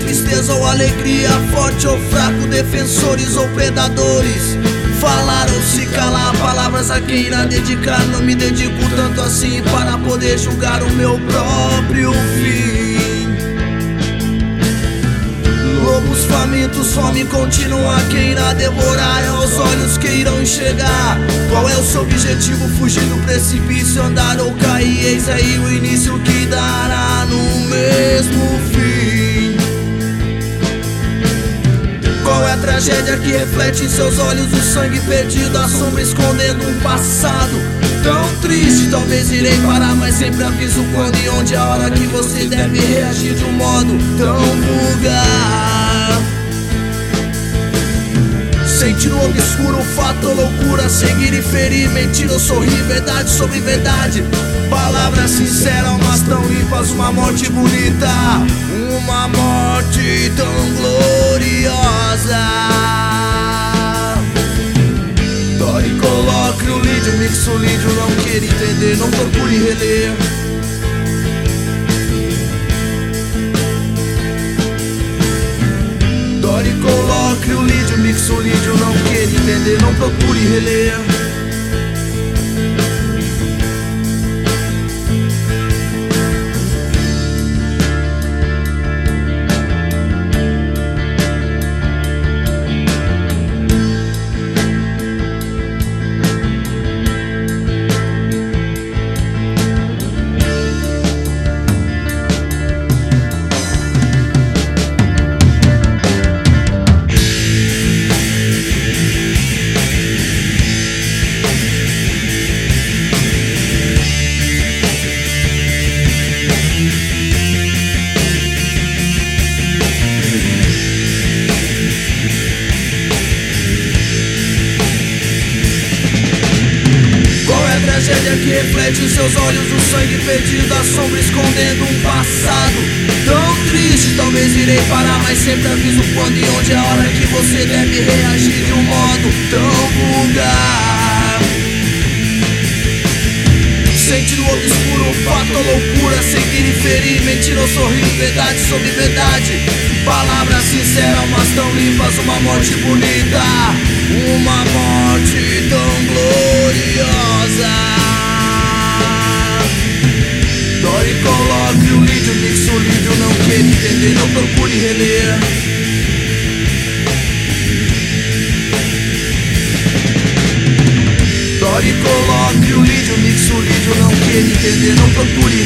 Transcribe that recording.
Tristeza ou alegria, forte ou fraco, defensores ou predadores. Falaram se calar palavras a quem irá dedicar. Não me dedico tanto assim para poder julgar o meu próprio fim. Lobos famintos, fome continua. Quem irá devorar é os olhos que irão enxergar. Qual é o seu objetivo? Fugir do precipício, andar ou cair. Eis aí o início que dará no mesmo Qual é a tragédia que reflete em seus olhos o sangue perdido, a sombra escondendo um passado tão triste? Talvez irei parar, mas sempre aviso quando e onde a hora que você deve reagir de um modo tão vulgar. Sentir no obscuro fato ou loucura, seguir e ferir, mentir ou sorrir, verdade sobre verdade. Palavras sinceras, mas tão limpas, uma morte bonita, uma morte lídio, mixe o lídio, não queira entender, não procure reler. Dore, coloque o lídio, mixe o lídio, não queira entender, não procure reler. Tragédia que reflete em seus olhos o sangue perdido, a sombra escondendo um passado tão triste? Talvez irei parar, mas sempre aviso quando e onde é a hora que você deve reagir de um modo tão vulgar. Sente no obscuro fato ou loucura, seguir e ferir, mentir ou sorrir, verdade sobre verdade. Palavras sinceras, mas tão limpas, uma morte bonita, uma morte tão gloriosa. Coloque o lídio, mixe o lídio, não queira entender, não procure